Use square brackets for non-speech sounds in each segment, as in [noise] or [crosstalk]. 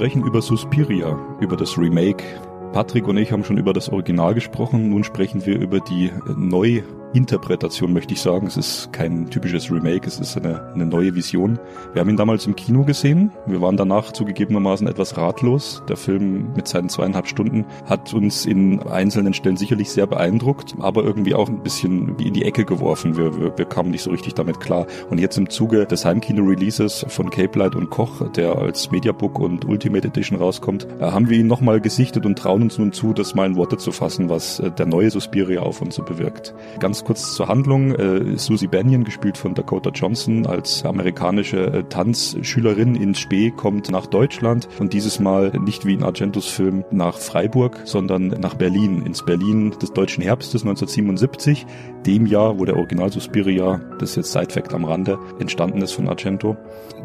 Sprechen über Suspiria, über das Remake. Patrick und ich haben schon über das Original gesprochen, nun sprechen wir über die neu Interpretation, möchte ich sagen. Es ist kein typisches Remake, es ist eine, eine neue Vision. Wir haben ihn damals im Kino gesehen. Wir waren danach zugegebenermaßen etwas ratlos. Der Film mit seinen zweieinhalb Stunden hat uns in einzelnen Stellen sicherlich sehr beeindruckt, aber irgendwie auch ein bisschen in die Ecke geworfen. Wir, wir, wir kamen nicht so richtig damit klar. Und jetzt im Zuge des Heimkino-Releases von Cape Light und Koch, der als Mediabook und Ultimate Edition rauskommt, äh, haben wir ihn nochmal gesichtet und trauen uns nun zu, das mal in Worte zu fassen, was äh, der neue Suspiria auf uns so bewirkt. Ganz Ganz kurz zur Handlung. Äh, Susie Banyan, gespielt von Dakota Johnson, als amerikanische äh, Tanzschülerin in Spee, kommt nach Deutschland und dieses Mal nicht wie in Argentos Film nach Freiburg, sondern nach Berlin, ins Berlin des deutschen Herbstes 1977, dem Jahr, wo der Original Suspiria, das ist jetzt Side-Fact am Rande, entstanden ist von Argento.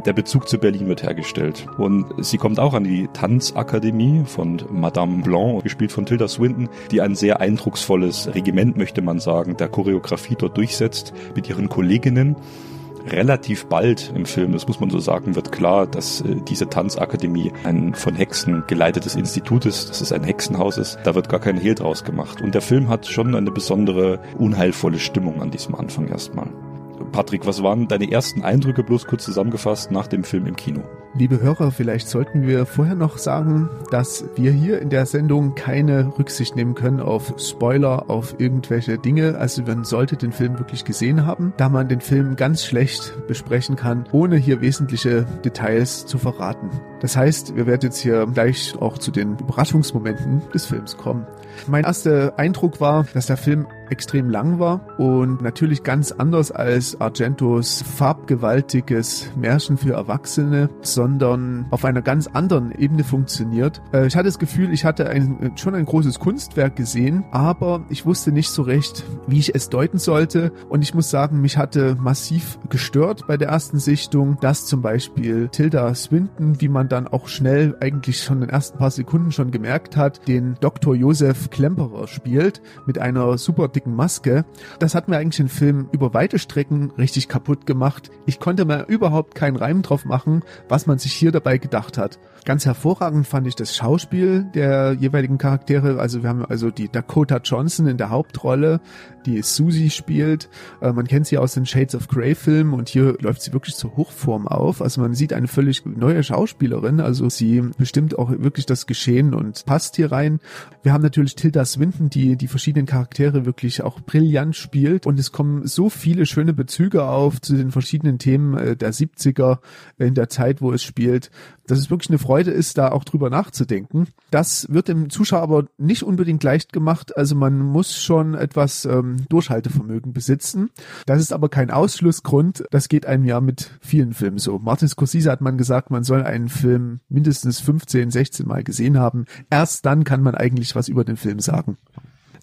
Der Bezug zu Berlin wird hergestellt. Und sie kommt auch an die Tanzakademie von Madame Blanc, gespielt von Tilda Swinton, die ein sehr eindrucksvolles Regiment, möchte man sagen, der dort durchsetzt mit ihren Kolleginnen. Relativ bald im Film, das muss man so sagen, wird klar, dass äh, diese Tanzakademie ein von Hexen geleitetes Institut ist, dass es ein Hexenhaus ist. Da wird gar kein Hehl draus gemacht. Und der Film hat schon eine besondere, unheilvolle Stimmung an diesem Anfang erstmal. Patrick, was waren deine ersten Eindrücke bloß kurz zusammengefasst nach dem Film im Kino? Liebe Hörer, vielleicht sollten wir vorher noch sagen, dass wir hier in der Sendung keine Rücksicht nehmen können auf Spoiler, auf irgendwelche Dinge. Also man sollte den Film wirklich gesehen haben, da man den Film ganz schlecht besprechen kann, ohne hier wesentliche Details zu verraten. Das heißt, wir werden jetzt hier gleich auch zu den Überraschungsmomenten des Films kommen. Mein erster Eindruck war, dass der Film extrem lang war und natürlich ganz anders als Argentos farbgewaltiges Märchen für Erwachsene, sondern auf einer ganz anderen Ebene funktioniert. Äh, ich hatte das Gefühl, ich hatte ein, schon ein großes Kunstwerk gesehen, aber ich wusste nicht so recht, wie ich es deuten sollte und ich muss sagen, mich hatte massiv gestört bei der ersten Sichtung, dass zum Beispiel Tilda Swinton, wie man dann auch schnell eigentlich schon in den ersten paar Sekunden schon gemerkt hat, den Dr. Josef Klemperer spielt mit einer super dicken Maske. Das hat mir eigentlich den Film über weite Strecken richtig kaputt gemacht. Ich konnte mir überhaupt keinen Reim drauf machen, was man sich hier dabei gedacht hat. Ganz hervorragend fand ich das Schauspiel der jeweiligen Charaktere. Also wir haben also die Dakota Johnson in der Hauptrolle, die Susie spielt. Äh, man kennt sie aus den Shades of Grey Filmen und hier läuft sie wirklich zur Hochform auf. Also man sieht eine völlig neue Schauspielerin. Also sie bestimmt auch wirklich das Geschehen und passt hier rein. Wir haben natürlich Tilda Swinton, die die verschiedenen Charaktere wirklich auch brillant spielt und es kommen so viele schöne Bezüge auf zu den verschiedenen Themen äh, der 70er in der Zeit, wo es spielt dass es wirklich eine Freude ist, da auch drüber nachzudenken. Das wird dem Zuschauer aber nicht unbedingt leicht gemacht. Also man muss schon etwas ähm, Durchhaltevermögen besitzen. Das ist aber kein Ausschlussgrund. Das geht einem ja mit vielen Filmen so. Martin Scorsese hat man gesagt, man soll einen Film mindestens 15, 16 Mal gesehen haben. Erst dann kann man eigentlich was über den Film sagen.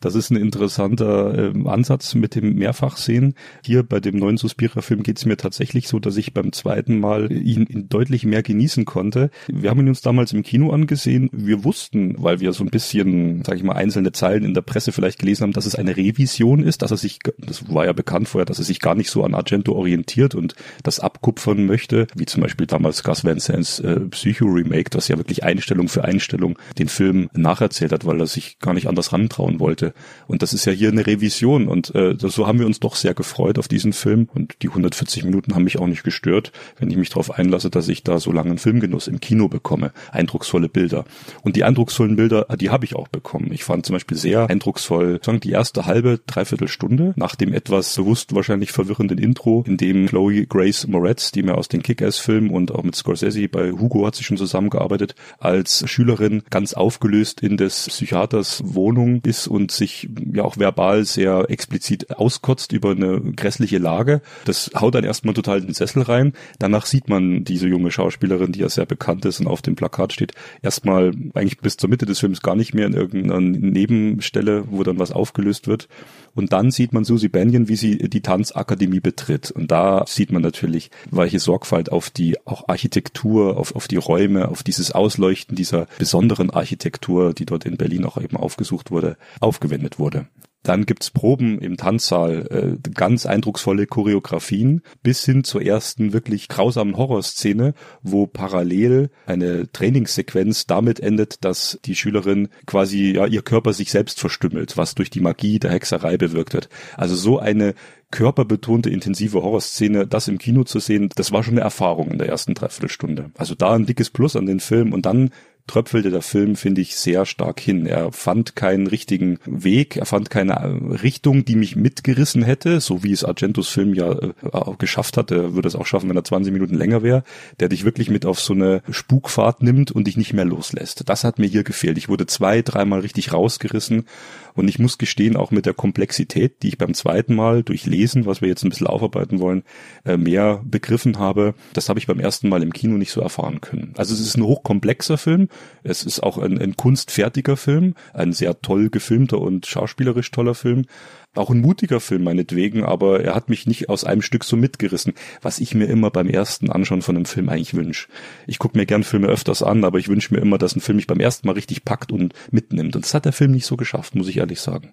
Das ist ein interessanter äh, Ansatz mit dem Mehrfachsehen. Hier bei dem neuen Suspira-Film geht es mir tatsächlich so, dass ich beim zweiten Mal ihn, ihn deutlich mehr genießen konnte. Wir haben ihn uns damals im Kino angesehen. Wir wussten, weil wir so ein bisschen, sage ich mal, einzelne Zeilen in der Presse vielleicht gelesen haben, dass es eine Revision ist, dass er sich, das war ja bekannt vorher, dass er sich gar nicht so an Argento orientiert und das abkupfern möchte, wie zum Beispiel damals Gus Van Sants äh, Psycho-Remake, das ja wirklich Einstellung für Einstellung den Film nacherzählt hat, weil er sich gar nicht anders rantrauen wollte. Und das ist ja hier eine Revision und äh, so haben wir uns doch sehr gefreut auf diesen Film und die 140 Minuten haben mich auch nicht gestört, wenn ich mich darauf einlasse, dass ich da so langen Filmgenuss im Kino bekomme. Eindrucksvolle Bilder. Und die eindrucksvollen Bilder, die habe ich auch bekommen. Ich fand zum Beispiel sehr eindrucksvoll sagen, die erste halbe, dreiviertel Stunde nach dem etwas bewusst wahrscheinlich verwirrenden Intro, in dem Chloe Grace Moretz, die mir aus den Kick-Ass-Filmen und auch mit Scorsese bei Hugo hat sie schon zusammengearbeitet, als Schülerin ganz aufgelöst in des Psychiaters Wohnung ist und sich ja auch verbal sehr explizit auskotzt über eine grässliche Lage. Das haut dann erstmal total den Sessel rein. Danach sieht man diese junge Schauspielerin, die ja sehr bekannt ist und auf dem Plakat steht, erstmal eigentlich bis zur Mitte des Films gar nicht mehr in irgendeiner Nebenstelle, wo dann was aufgelöst wird. Und dann sieht man Susie Banyan, wie sie die Tanzakademie betritt. Und da sieht man natürlich, welche Sorgfalt auf die auch Architektur, auf, auf die Räume, auf dieses Ausleuchten dieser besonderen Architektur, die dort in Berlin auch eben aufgesucht wurde, aufgewendet wurde. Dann gibt's Proben im Tanzsaal, äh, ganz eindrucksvolle Choreografien, bis hin zur ersten wirklich grausamen Horrorszene, wo parallel eine Trainingssequenz damit endet, dass die Schülerin quasi ja ihr Körper sich selbst verstümmelt, was durch die Magie der Hexerei bewirkt wird. Also so eine körperbetonte, intensive Horrorszene, das im Kino zu sehen, das war schon eine Erfahrung in der ersten Dreiviertelstunde. Also da ein dickes Plus an den Film und dann tröpfelte der Film, finde ich, sehr stark hin. Er fand keinen richtigen Weg, er fand keine Richtung, die mich mitgerissen hätte, so wie es Argentos Film ja äh, auch geschafft hat. Er würde es auch schaffen, wenn er 20 Minuten länger wäre, der dich wirklich mit auf so eine Spukfahrt nimmt und dich nicht mehr loslässt. Das hat mir hier gefehlt. Ich wurde zwei, dreimal richtig rausgerissen und ich muss gestehen, auch mit der Komplexität, die ich beim zweiten Mal durch Lesen, was wir jetzt ein bisschen aufarbeiten wollen, äh, mehr begriffen habe, das habe ich beim ersten Mal im Kino nicht so erfahren können. Also es ist ein hochkomplexer Film, es ist auch ein, ein kunstfertiger Film, ein sehr toll gefilmter und schauspielerisch toller Film, auch ein mutiger Film meinetwegen, aber er hat mich nicht aus einem Stück so mitgerissen, was ich mir immer beim ersten Anschauen von einem Film eigentlich wünsche. Ich gucke mir gern Filme öfters an, aber ich wünsche mir immer, dass ein Film mich beim ersten Mal richtig packt und mitnimmt. Und das hat der Film nicht so geschafft, muss ich ehrlich sagen.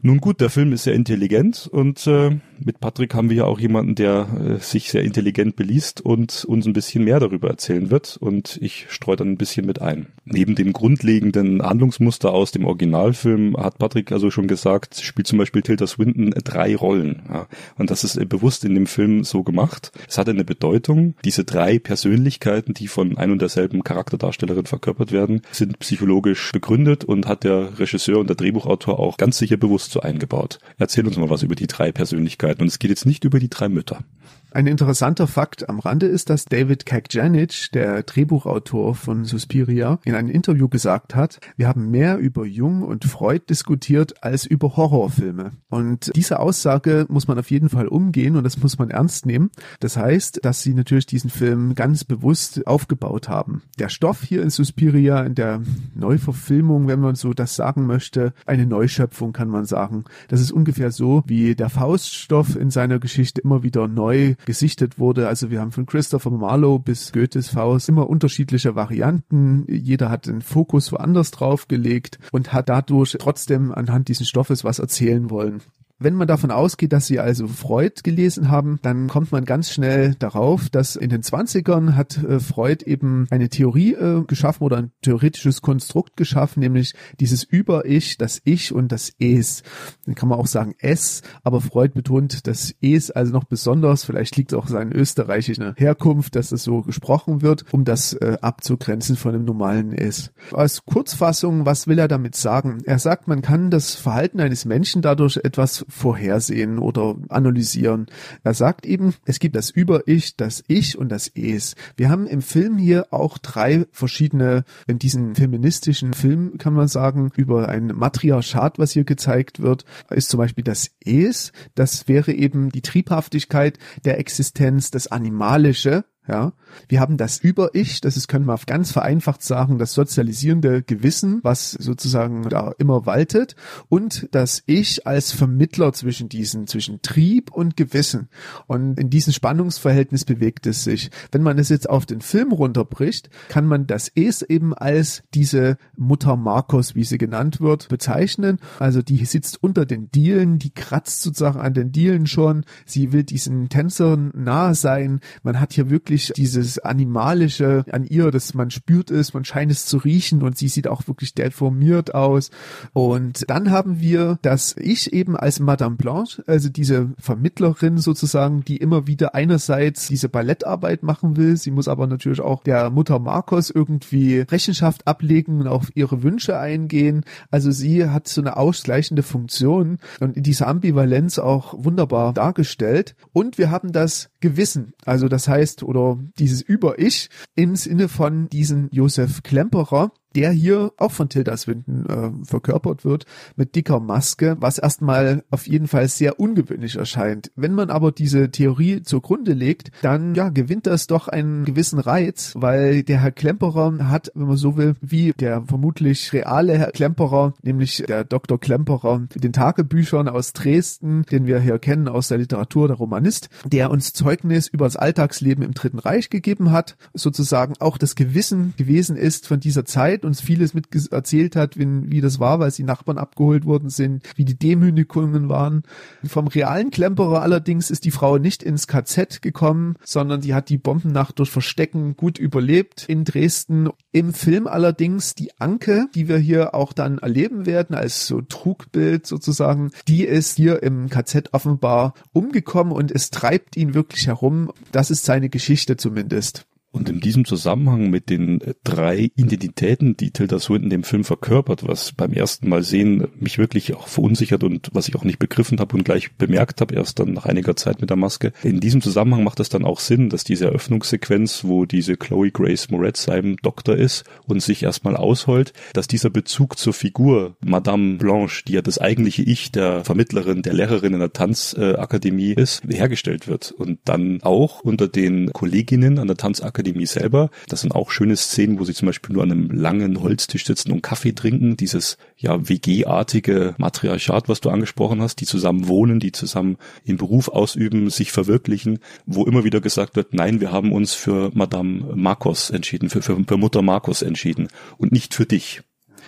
Nun gut, der Film ist sehr intelligent und äh, mit Patrick haben wir ja auch jemanden, der äh, sich sehr intelligent beliest und uns ein bisschen mehr darüber erzählen wird. Und ich streue dann ein bisschen mit ein. Neben dem grundlegenden Handlungsmuster aus dem Originalfilm hat Patrick also schon gesagt, spielt zum Beispiel Tilda Swinton drei Rollen. Ja. Und das ist bewusst in dem Film so gemacht. Es hat eine Bedeutung. Diese drei Persönlichkeiten, die von ein und derselben Charakterdarstellerin verkörpert werden, sind psychologisch begründet und hat der Regisseur und der Drehbuchautor auch ganz sicher bewusst so eingebaut. Erzähl uns mal was über die drei Persönlichkeiten. Und es geht jetzt nicht über die drei Mütter. Ein interessanter Fakt am Rande ist, dass David Kajanic, der Drehbuchautor von Suspiria, in einem Interview gesagt hat, wir haben mehr über Jung und Freud diskutiert als über Horrorfilme. Und diese Aussage muss man auf jeden Fall umgehen und das muss man ernst nehmen. Das heißt, dass sie natürlich diesen Film ganz bewusst aufgebaut haben. Der Stoff hier in Suspiria, in der Neuverfilmung, wenn man so das sagen möchte, eine Neuschöpfung kann man sagen. Das ist ungefähr so, wie der Fauststoff in seiner Geschichte immer wieder neu gesichtet wurde. Also wir haben von Christopher Marlowe bis Goethes Faust immer unterschiedliche Varianten. Jeder hat den Fokus woanders drauf gelegt und hat dadurch trotzdem anhand dieses Stoffes was erzählen wollen. Wenn man davon ausgeht, dass sie also Freud gelesen haben, dann kommt man ganz schnell darauf, dass in den 20ern hat äh, Freud eben eine Theorie äh, geschaffen oder ein theoretisches Konstrukt geschaffen, nämlich dieses Über-Ich, das Ich und das Es. Dann kann man auch sagen Es, aber Freud betont das Es also noch besonders. Vielleicht liegt auch seine österreichische Herkunft, dass es so gesprochen wird, um das äh, abzugrenzen von dem normalen Es. Als Kurzfassung, was will er damit sagen? Er sagt, man kann das Verhalten eines Menschen dadurch etwas vorhersehen oder analysieren. Er sagt eben, es gibt das Über-Ich, das Ich und das Es. Wir haben im Film hier auch drei verschiedene, in diesem feministischen Film kann man sagen, über ein Matriarchat, was hier gezeigt wird, ist zum Beispiel das Es. Das wäre eben die Triebhaftigkeit der Existenz, das Animalische, ja, wir haben das Über-Ich, das ist, können wir ganz vereinfacht sagen, das sozialisierende Gewissen, was sozusagen da immer waltet, und das Ich als Vermittler zwischen diesen, zwischen Trieb und Gewissen. Und in diesem Spannungsverhältnis bewegt es sich. Wenn man es jetzt auf den Film runterbricht, kann man das Es eben als diese Mutter Markus, wie sie genannt wird, bezeichnen. Also die sitzt unter den Dielen, die kratzt sozusagen an den Dielen schon, sie will diesen Tänzern nahe sein. Man hat hier wirklich wirklich dieses Animalische an ihr, dass man spürt es, man scheint es zu riechen und sie sieht auch wirklich deformiert aus. Und dann haben wir das Ich eben als Madame Blanche, also diese Vermittlerin sozusagen, die immer wieder einerseits diese Ballettarbeit machen will, sie muss aber natürlich auch der Mutter Marcos irgendwie Rechenschaft ablegen und auf ihre Wünsche eingehen. Also sie hat so eine ausgleichende Funktion und in dieser Ambivalenz auch wunderbar dargestellt. Und wir haben das Gewissen, also das heißt, oder dieses Über-Ich im Sinne von diesen Josef Klemperer, der hier auch von Tilda Swinton äh, verkörpert wird, mit dicker Maske, was erstmal auf jeden Fall sehr ungewöhnlich erscheint. Wenn man aber diese Theorie zugrunde legt, dann ja, gewinnt das doch einen gewissen Reiz, weil der Herr Klemperer hat, wenn man so will, wie der vermutlich reale Herr Klemperer, nämlich der Dr. Klemperer mit den Tagebüchern aus Dresden, den wir hier kennen aus der Literatur, der Romanist, der uns Zeugnis über das Alltagsleben im Dritten Reich gegeben hat, sozusagen auch das Gewissen gewesen ist von dieser Zeit, uns vieles mit erzählt hat, wie, wie das war, weil die Nachbarn abgeholt worden sind, wie die Demütigungen waren. Vom realen Klemperer allerdings ist die Frau nicht ins KZ gekommen, sondern die hat die Bombennacht durch Verstecken gut überlebt in Dresden. Im Film allerdings die Anke, die wir hier auch dann erleben werden als so Trugbild sozusagen, die ist hier im KZ offenbar umgekommen und es treibt ihn wirklich herum. Das ist seine Geschichte zumindest. Und in diesem Zusammenhang mit den äh, drei Identitäten, die Tilda Swinton dem Film verkörpert, was beim ersten Mal sehen mich wirklich auch verunsichert und was ich auch nicht begriffen habe und gleich bemerkt habe, erst dann nach einiger Zeit mit der Maske. In diesem Zusammenhang macht es dann auch Sinn, dass diese Eröffnungssequenz, wo diese Chloe Grace Moretz seinem Doktor ist und sich erstmal ausholt, dass dieser Bezug zur Figur Madame Blanche, die ja das eigentliche Ich der Vermittlerin, der Lehrerin in der Tanzakademie ist, hergestellt wird. Und dann auch unter den Kolleginnen an der Tanzakademie Akademie selber. Das sind auch schöne Szenen, wo sie zum Beispiel nur an einem langen Holztisch sitzen und Kaffee trinken. Dieses ja WG-artige Matriarchat, was du angesprochen hast, die zusammen wohnen, die zusammen in Beruf ausüben, sich verwirklichen, wo immer wieder gesagt wird, nein, wir haben uns für Madame Marcos entschieden, für, für, für Mutter Marcos entschieden und nicht für dich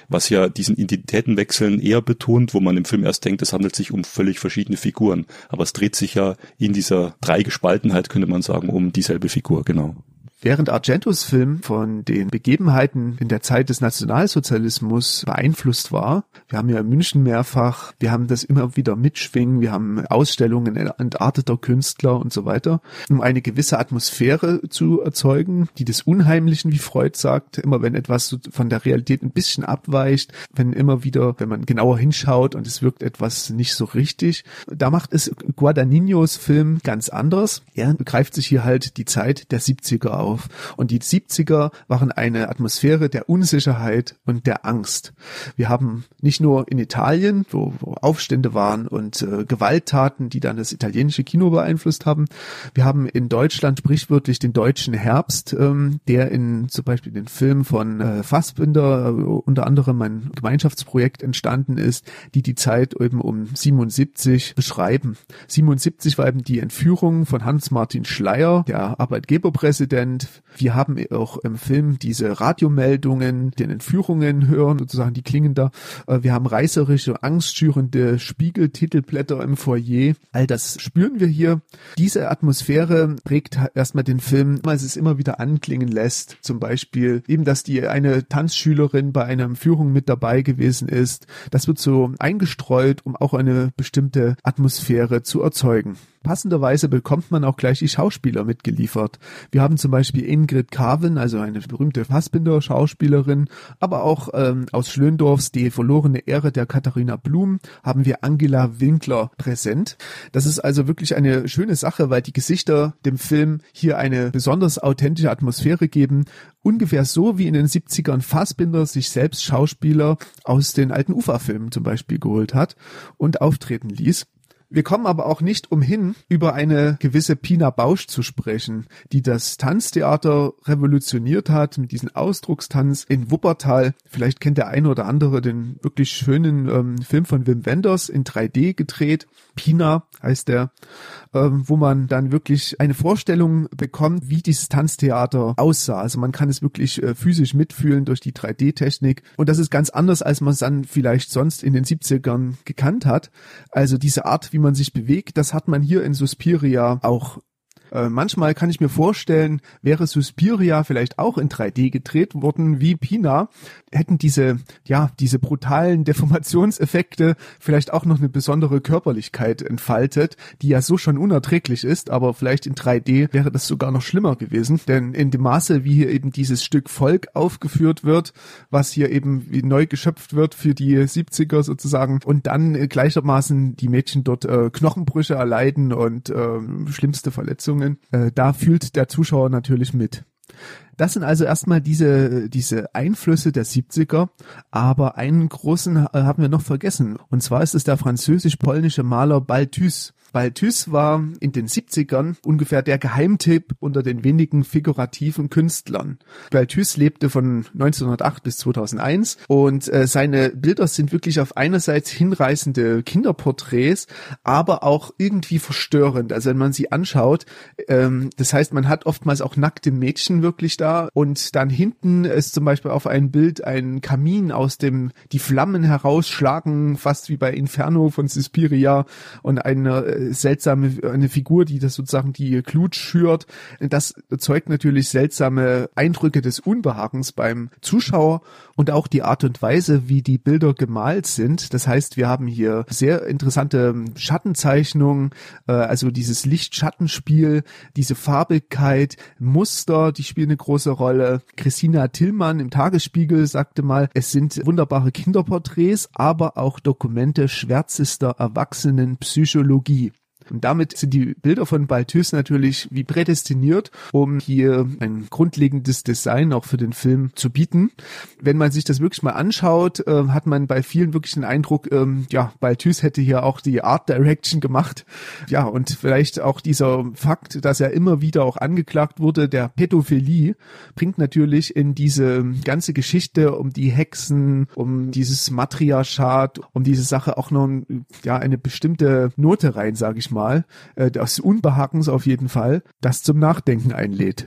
was ja diesen Identitätenwechseln eher betont, wo man im Film erst denkt, es handelt sich um völlig verschiedene Figuren. Aber es dreht sich ja in dieser Dreigespaltenheit, könnte man sagen, um dieselbe Figur, genau. Während Argentos Film von den Begebenheiten in der Zeit des Nationalsozialismus beeinflusst war, wir haben ja in München mehrfach, wir haben das immer wieder mitschwingen, wir haben Ausstellungen entarteter Künstler und so weiter, um eine gewisse Atmosphäre zu erzeugen, die des Unheimlichen, wie Freud sagt, immer wenn etwas von der Realität ein bisschen abweicht, wenn immer wieder, wenn man genauer hinschaut und es wirkt etwas nicht so richtig, da macht es Guadagninos Film ganz anders. Er begreift sich hier halt die Zeit der 70er auf auf. Und die 70er waren eine Atmosphäre der Unsicherheit und der Angst. Wir haben nicht nur in Italien, wo, wo Aufstände waren und äh, Gewalttaten, die dann das italienische Kino beeinflusst haben. Wir haben in Deutschland sprichwörtlich den deutschen Herbst, ähm, der in zum Beispiel den Film von äh, Fassbinder, äh, unter anderem ein Gemeinschaftsprojekt entstanden ist, die die Zeit eben um 77 beschreiben. 77 war eben die Entführung von Hans-Martin Schleier, der Arbeitgeberpräsident, wir haben auch im Film diese Radiomeldungen, den Entführungen hören, sozusagen, die klingen da. Äh, wir haben reißerische, angstschürende Spiegeltitelblätter im Foyer. All das spüren wir hier. Diese Atmosphäre prägt erstmal den Film, weil es immer wieder anklingen lässt. Zum Beispiel eben, dass die eine Tanzschülerin bei einer Führung mit dabei gewesen ist. Das wird so eingestreut, um auch eine bestimmte Atmosphäre zu erzeugen passenderweise bekommt man auch gleich die Schauspieler mitgeliefert. Wir haben zum Beispiel Ingrid Carven, also eine berühmte Fassbinder-Schauspielerin, aber auch ähm, aus Schlöndorfs Die verlorene Ehre der Katharina Blum haben wir Angela Winkler präsent. Das ist also wirklich eine schöne Sache, weil die Gesichter dem Film hier eine besonders authentische Atmosphäre geben ungefähr so wie in den 70ern Fassbinder sich selbst Schauspieler aus den alten Ufa-Filmen zum Beispiel geholt hat und auftreten ließ. Wir kommen aber auch nicht umhin, über eine gewisse Pina Bausch zu sprechen, die das Tanztheater revolutioniert hat mit diesem Ausdruckstanz in Wuppertal. Vielleicht kennt der eine oder andere den wirklich schönen ähm, Film von Wim Wenders in 3D gedreht. Pina heißt der, ähm, wo man dann wirklich eine Vorstellung bekommt, wie dieses Tanztheater aussah. Also man kann es wirklich äh, physisch mitfühlen durch die 3D-Technik. Und das ist ganz anders, als man es dann vielleicht sonst in den 70ern gekannt hat. Also diese Art, wie man sich bewegt, das hat man hier in Suspiria auch äh, manchmal kann ich mir vorstellen, wäre Suspiria vielleicht auch in 3D gedreht worden wie Pina, hätten diese, ja, diese brutalen [laughs] Deformationseffekte vielleicht auch noch eine besondere Körperlichkeit entfaltet, die ja so schon unerträglich ist, aber vielleicht in 3D wäre das sogar noch schlimmer gewesen, denn in dem Maße, wie hier eben dieses Stück Volk aufgeführt wird, was hier eben neu geschöpft wird für die 70er sozusagen und dann gleichermaßen die Mädchen dort äh, Knochenbrüche erleiden und äh, schlimmste Verletzungen Verletzungen, äh, da fühlt der Zuschauer natürlich mit. Das sind also erstmal diese, diese Einflüsse der 70er, aber einen großen äh, haben wir noch vergessen. Und zwar ist es der französisch-polnische Maler Balthus. Balthus war in den 70ern ungefähr der Geheimtipp unter den wenigen figurativen Künstlern. Balthus lebte von 1908 bis 2001 und äh, seine Bilder sind wirklich auf einerseits hinreißende Kinderporträts, aber auch irgendwie verstörend. Also wenn man sie anschaut, ähm, das heißt, man hat oftmals auch nackte Mädchen wirklich da und dann hinten ist zum Beispiel auf einem Bild ein Kamin, aus dem die Flammen herausschlagen, fast wie bei Inferno von Suspiria und eine äh, seltsame, eine Figur, die das sozusagen die Glut schürt. Das erzeugt natürlich seltsame Eindrücke des Unbehagens beim Zuschauer und auch die Art und Weise, wie die Bilder gemalt sind. Das heißt, wir haben hier sehr interessante Schattenzeichnungen, äh, also dieses Licht-Schattenspiel, diese Farbigkeit, Muster, die spielen eine große Rolle. Christina Tillmann im Tagesspiegel sagte mal, es sind wunderbare Kinderporträts, aber auch Dokumente schwärzester Erwachsenenpsychologie. Und damit sind die Bilder von Balthus natürlich wie prädestiniert, um hier ein grundlegendes Design auch für den Film zu bieten. Wenn man sich das wirklich mal anschaut, äh, hat man bei vielen wirklich den Eindruck, ähm, ja, Balthus hätte hier auch die Art Direction gemacht. Ja, und vielleicht auch dieser Fakt, dass er immer wieder auch angeklagt wurde, der Pädophilie, bringt natürlich in diese ganze Geschichte um die Hexen, um dieses Matriarchat, um diese Sache auch noch ja eine bestimmte Note rein, sage ich mal mal, äh, des Unbehagens auf jeden Fall, das zum Nachdenken einlädt.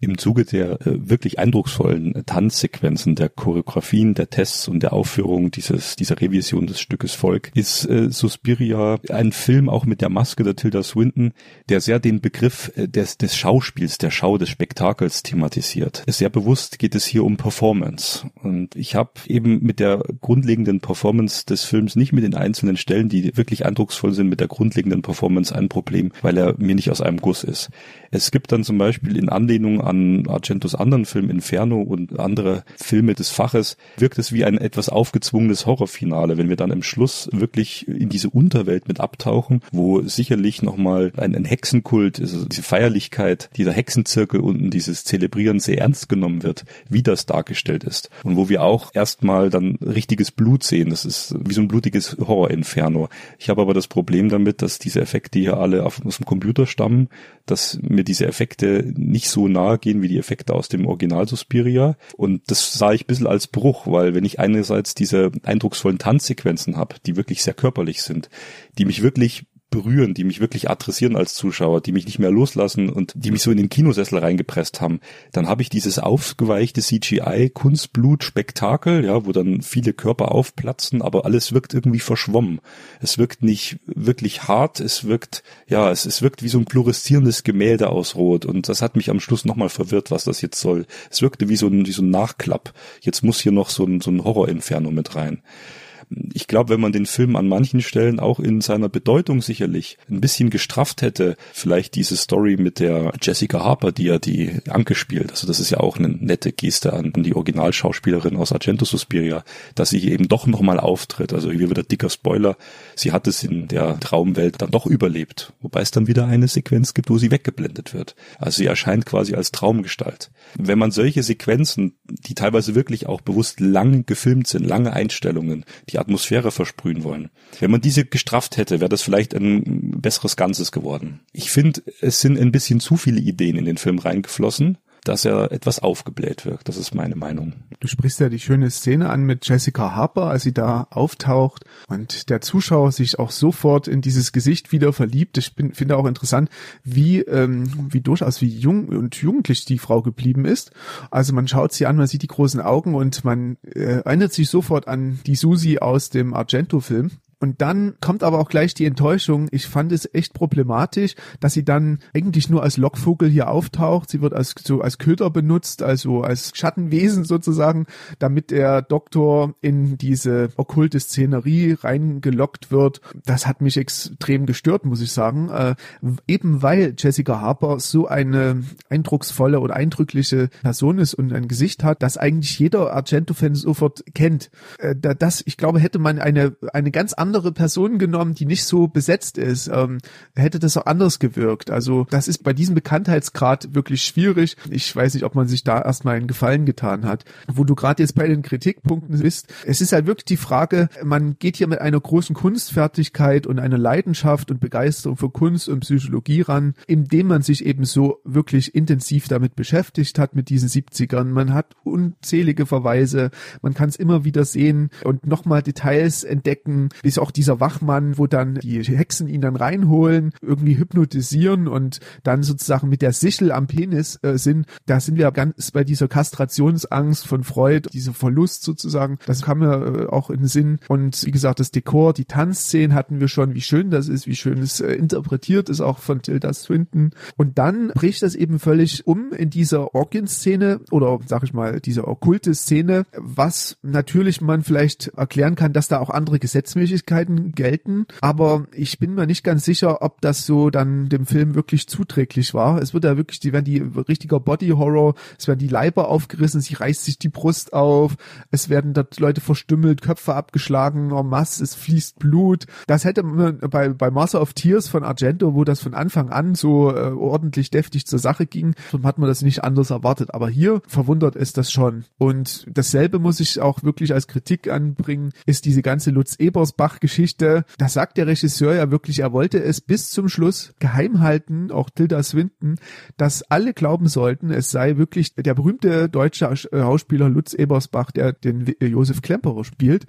Im Zuge der äh, wirklich eindrucksvollen äh, Tanzsequenzen, der Choreografien, der Tests und der Aufführung dieses, dieser Revision des Stückes Volk ist äh, Suspiria ein Film auch mit der Maske der Tilda Swinton, der sehr den Begriff äh, des, des Schauspiels, der Schau, des Spektakels thematisiert. Sehr bewusst geht es hier um Performance. Und ich habe eben mit der grundlegenden Performance des Films, nicht mit den einzelnen Stellen, die wirklich eindrucksvoll sind, mit der grundlegenden Performance ein Problem, weil er mir nicht aus einem Guss ist. Es gibt dann zum Beispiel in Anlehnung an Argentos anderen Film Inferno und andere Filme des Faches, wirkt es wie ein etwas aufgezwungenes Horrorfinale, wenn wir dann im Schluss wirklich in diese Unterwelt mit abtauchen, wo sicherlich nochmal ein, ein Hexenkult, also diese Feierlichkeit, dieser Hexenzirkel unten, dieses Zelebrieren sehr ernst genommen wird, wie das dargestellt ist. Und wo wir auch erstmal dann richtiges Blut sehen. Das ist wie so ein blutiges Horror-Inferno. Ich habe aber das Problem damit, dass diese Effekte hier alle aus dem Computer stammen, dass mir diese Effekte nicht so nahe gehen wie die Effekte aus dem Original Suspiria. Und das sah ich ein bisschen als Bruch, weil wenn ich einerseits diese eindrucksvollen Tanzsequenzen habe, die wirklich sehr körperlich sind, die mich wirklich berühren, die mich wirklich adressieren als Zuschauer, die mich nicht mehr loslassen und die mich so in den Kinosessel reingepresst haben, dann habe ich dieses aufgeweichte CGI Kunstblut Spektakel, ja, wo dann viele Körper aufplatzen, aber alles wirkt irgendwie verschwommen. Es wirkt nicht wirklich hart, es wirkt ja, es, es wirkt wie so ein fluoreszierendes Gemälde aus Rot und das hat mich am Schluss nochmal verwirrt, was das jetzt soll. Es wirkte wie so ein wie so ein Nachklapp. Jetzt muss hier noch so ein so ein Horrorinferno mit rein ich glaube, wenn man den Film an manchen Stellen auch in seiner Bedeutung sicherlich ein bisschen gestrafft hätte, vielleicht diese Story mit der Jessica Harper, die ja die Anke spielt, also das ist ja auch eine nette Geste an die Originalschauspielerin aus Argento Suspiria, dass sie hier eben doch nochmal auftritt. Also hier wieder dicker Spoiler, sie hat es in der Traumwelt dann doch überlebt, wobei es dann wieder eine Sequenz gibt, wo sie weggeblendet wird. Also sie erscheint quasi als Traumgestalt. Wenn man solche Sequenzen, die teilweise wirklich auch bewusst lang gefilmt sind, lange Einstellungen, die Atmosphäre versprühen wollen. Wenn man diese gestrafft hätte, wäre das vielleicht ein besseres Ganzes geworden. Ich finde, es sind ein bisschen zu viele Ideen in den Film reingeflossen dass er etwas aufgebläht wirkt. Das ist meine Meinung. Du sprichst ja die schöne Szene an mit Jessica Harper, als sie da auftaucht und der Zuschauer sich auch sofort in dieses Gesicht wieder verliebt. Ich bin, finde auch interessant, wie, ähm, wie durchaus wie jung und jugendlich die Frau geblieben ist. Also man schaut sie an, man sieht die großen Augen und man äh, erinnert sich sofort an die Susi aus dem Argento-Film. Und dann kommt aber auch gleich die Enttäuschung. Ich fand es echt problematisch, dass sie dann eigentlich nur als Lockvogel hier auftaucht. Sie wird als so als Köder benutzt, also als Schattenwesen sozusagen, damit der Doktor in diese okkulte Szenerie reingelockt wird. Das hat mich extrem gestört, muss ich sagen. Äh, eben weil Jessica Harper so eine eindrucksvolle oder eindrückliche Person ist und ein Gesicht hat, das eigentlich jeder Argento-Fan sofort kennt. Äh, das, ich glaube, hätte man eine eine ganz andere andere Person genommen, die nicht so besetzt ist, ähm, hätte das auch anders gewirkt. Also das ist bei diesem Bekanntheitsgrad wirklich schwierig. Ich weiß nicht, ob man sich da erstmal einen Gefallen getan hat. Wo du gerade jetzt bei den Kritikpunkten bist, es ist halt wirklich die Frage, man geht hier mit einer großen Kunstfertigkeit und einer Leidenschaft und Begeisterung für Kunst und Psychologie ran, indem man sich eben so wirklich intensiv damit beschäftigt hat mit diesen 70ern. Man hat unzählige Verweise, man kann es immer wieder sehen und nochmal Details entdecken, bis auch dieser Wachmann, wo dann die Hexen ihn dann reinholen, irgendwie hypnotisieren und dann sozusagen mit der Sichel am Penis äh, sind. Da sind wir ganz bei dieser Kastrationsangst von Freud, dieser Verlust sozusagen. Das kam mir äh, auch in den Sinn. Und wie gesagt, das Dekor, die Tanzszenen hatten wir schon, wie schön das ist, wie schön es äh, interpretiert ist, auch von Tilda Swinton. Und dann bricht das eben völlig um in dieser Orgien-Szene oder sag ich mal, diese okkulte Szene, was natürlich man vielleicht erklären kann, dass da auch andere Gesetzmäßigkeiten gelten. Aber ich bin mir nicht ganz sicher, ob das so dann dem Film wirklich zuträglich war. Es wird ja wirklich, die werden die richtiger Body Horror, es werden die Leiber aufgerissen, sie reißt sich die Brust auf, es werden dort Leute verstümmelt, Köpfe abgeschlagen, en masse, es fließt Blut. Das hätte man bei, bei Master of Tears von Argento, wo das von Anfang an so äh, ordentlich deftig zur Sache ging, hat man das nicht anders erwartet. Aber hier verwundert es das schon. Und dasselbe muss ich auch wirklich als Kritik anbringen, ist diese ganze Lutz Ebersbach-Geschichte. Da sagt der Regisseur ja wirklich, er wollte es bis zum Schluss geheim halten, auch Tilda Swinton, dass alle glauben sollten, es sei wirklich der berühmte deutsche Schauspieler Lutz Ebersbach, der den Josef Klemperer spielt.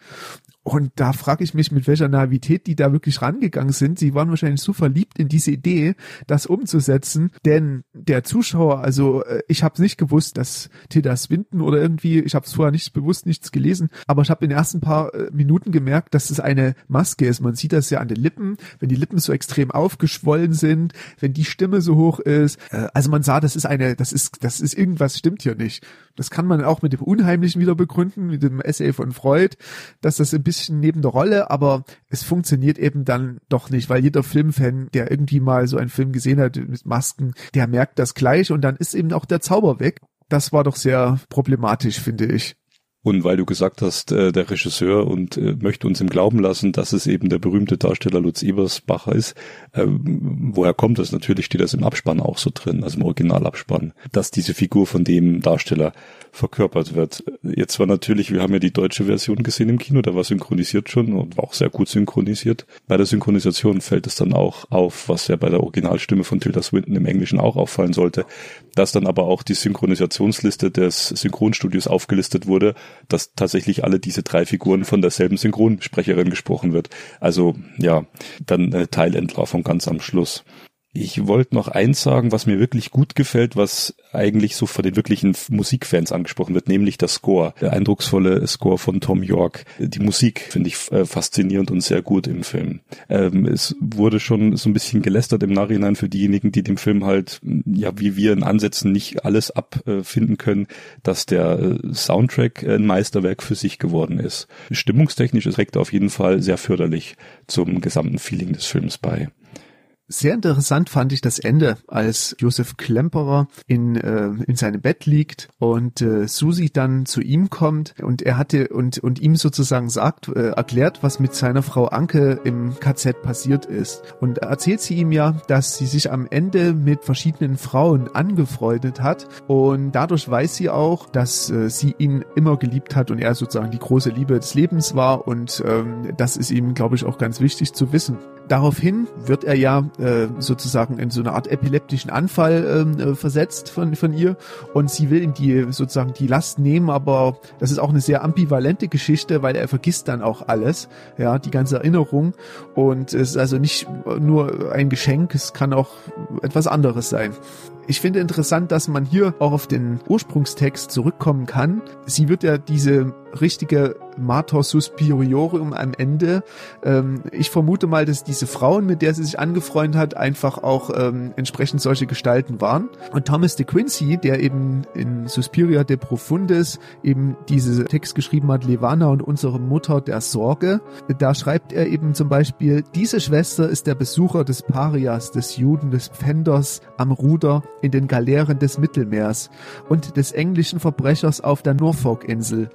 Und da frage ich mich, mit welcher Naivität die da wirklich rangegangen sind. Sie waren wahrscheinlich so verliebt in diese Idee, das umzusetzen, denn der Zuschauer, also äh, ich habe nicht gewusst, dass Tilda Swinton oder irgendwie, ich habe es vorher nicht bewusst nichts gelesen, aber ich habe in den ersten paar äh, Minuten gemerkt, dass es eine Maske ist. Man sieht das ja an den Lippen, wenn die Lippen so extrem aufgeschwollen sind, wenn die Stimme so hoch ist. Äh, also man sah, das ist eine, das ist, das ist irgendwas stimmt hier nicht. Das kann man auch mit dem Unheimlichen wieder begründen, mit dem Essay von Freud, dass das ein bisschen neben der Rolle, aber es funktioniert eben dann doch nicht, weil jeder Filmfan, der irgendwie mal so einen Film gesehen hat mit Masken, der merkt das gleich und dann ist eben auch der Zauber weg. Das war doch sehr problematisch, finde ich. Und weil du gesagt hast, äh, der Regisseur und äh, möchte uns im Glauben lassen, dass es eben der berühmte Darsteller Lutz Ebersbacher ist, äh, woher kommt das? Natürlich steht das im Abspann auch so drin, also im Originalabspann, dass diese Figur von dem Darsteller verkörpert wird. Jetzt war natürlich, wir haben ja die deutsche Version gesehen im Kino, da war synchronisiert schon und war auch sehr gut synchronisiert. Bei der Synchronisation fällt es dann auch auf, was ja bei der Originalstimme von Tilda Swinton im Englischen auch auffallen sollte, dass dann aber auch die Synchronisationsliste des Synchronstudios aufgelistet wurde, dass tatsächlich alle diese drei Figuren von derselben Synchronsprecherin gesprochen wird. Also ja, dann äh, Teilentlarvung ganz am Schluss. Ich wollte noch eins sagen, was mir wirklich gut gefällt, was eigentlich so von den wirklichen Musikfans angesprochen wird, nämlich der Score. Der eindrucksvolle Score von Tom York. Die Musik finde ich äh, faszinierend und sehr gut im Film. Ähm, es wurde schon so ein bisschen gelästert im Nachhinein für diejenigen, die dem Film halt, ja, wie wir in Ansätzen nicht alles abfinden können, dass der äh, Soundtrack ein Meisterwerk für sich geworden ist. Stimmungstechnisch ist Rektor auf jeden Fall sehr förderlich zum gesamten Feeling des Films bei. Sehr interessant fand ich das Ende, als Josef Klemperer in, äh, in seinem Bett liegt und äh, Susi dann zu ihm kommt und er hatte und, und ihm sozusagen sagt, äh, erklärt, was mit seiner Frau Anke im KZ passiert ist. Und erzählt sie ihm ja, dass sie sich am Ende mit verschiedenen Frauen angefreundet hat und dadurch weiß sie auch, dass äh, sie ihn immer geliebt hat und er sozusagen die große Liebe des Lebens war und ähm, das ist ihm, glaube ich, auch ganz wichtig zu wissen. Daraufhin wird er ja äh, sozusagen in so eine Art epileptischen Anfall ähm, äh, versetzt von, von ihr und sie will ihm die sozusagen die Last nehmen, aber das ist auch eine sehr ambivalente Geschichte, weil er vergisst dann auch alles, ja, die ganze Erinnerung und es ist also nicht nur ein Geschenk, es kann auch etwas anderes sein. Ich finde interessant, dass man hier auch auf den Ursprungstext zurückkommen kann. Sie wird ja diese richtige Mater Suspiriorum am Ende. Ähm, ich vermute mal, dass diese Frauen, mit der sie sich angefreundet hat, einfach auch ähm, entsprechend solche Gestalten waren. Und Thomas de Quincy, der eben in Suspiria de Profundis eben diese Text geschrieben hat, Levana und unsere Mutter der Sorge, da schreibt er eben zum Beispiel, diese Schwester ist der Besucher des Parias, des Juden, des Pfänders am Ruder in den Galeeren des Mittelmeers und des englischen Verbrechers auf der Norfolk-Insel.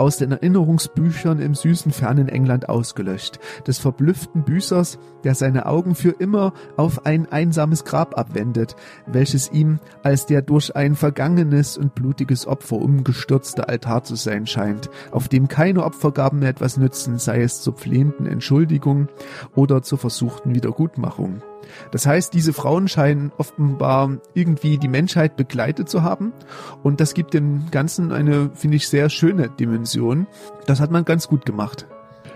Aus den Erinnerungsbüchern im süßen fernen England ausgelöscht, des verblüfften Büßers, der seine Augen für immer auf ein einsames Grab abwendet, welches ihm als der durch ein vergangenes und blutiges Opfer umgestürzte Altar zu sein scheint, auf dem keine Opfergaben mehr etwas nützen, sei es zur flehenden Entschuldigung oder zur versuchten Wiedergutmachung. Das heißt, diese Frauen scheinen offenbar irgendwie die Menschheit begleitet zu haben und das gibt dem Ganzen eine, finde ich, sehr schöne Dimension. Das hat man ganz gut gemacht.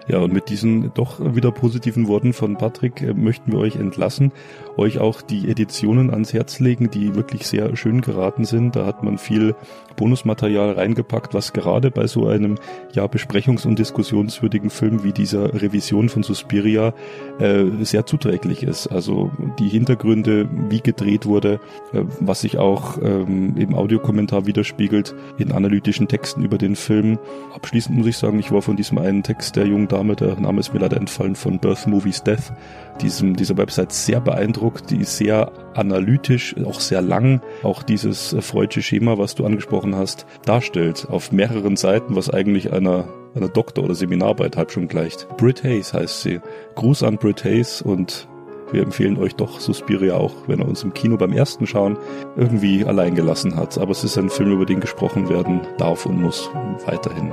Ja, und mit diesen doch wieder positiven Worten von Patrick äh, möchten wir euch entlassen, euch auch die Editionen ans Herz legen, die wirklich sehr schön geraten sind. Da hat man viel Bonusmaterial reingepackt, was gerade bei so einem ja besprechungs- und diskussionswürdigen Film wie dieser Revision von Suspiria äh, sehr zuträglich ist. Also die Hintergründe, wie gedreht wurde, äh, was sich auch ähm, im Audiokommentar widerspiegelt in analytischen Texten über den Film. Abschließend muss ich sagen, ich war von diesem einen Text der jungen Dame, der Name ist mir leider entfallen, von Birth Movies Death, diesem, dieser Website sehr beeindruckt, die ist sehr analytisch, auch sehr lang, auch dieses äh, freudsche Schema, was du angesprochen hast, darstellt, auf mehreren Seiten, was eigentlich einer einer Doktor- oder Seminararbeit halb schon gleicht. Brit Hayes heißt sie. Gruß an Brit Hayes und wir empfehlen euch doch Suspiria auch, wenn er uns im Kino beim ersten Schauen irgendwie allein gelassen hat. Aber es ist ein Film, über den gesprochen werden darf und muss weiterhin.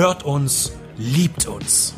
hört uns, liebt uns.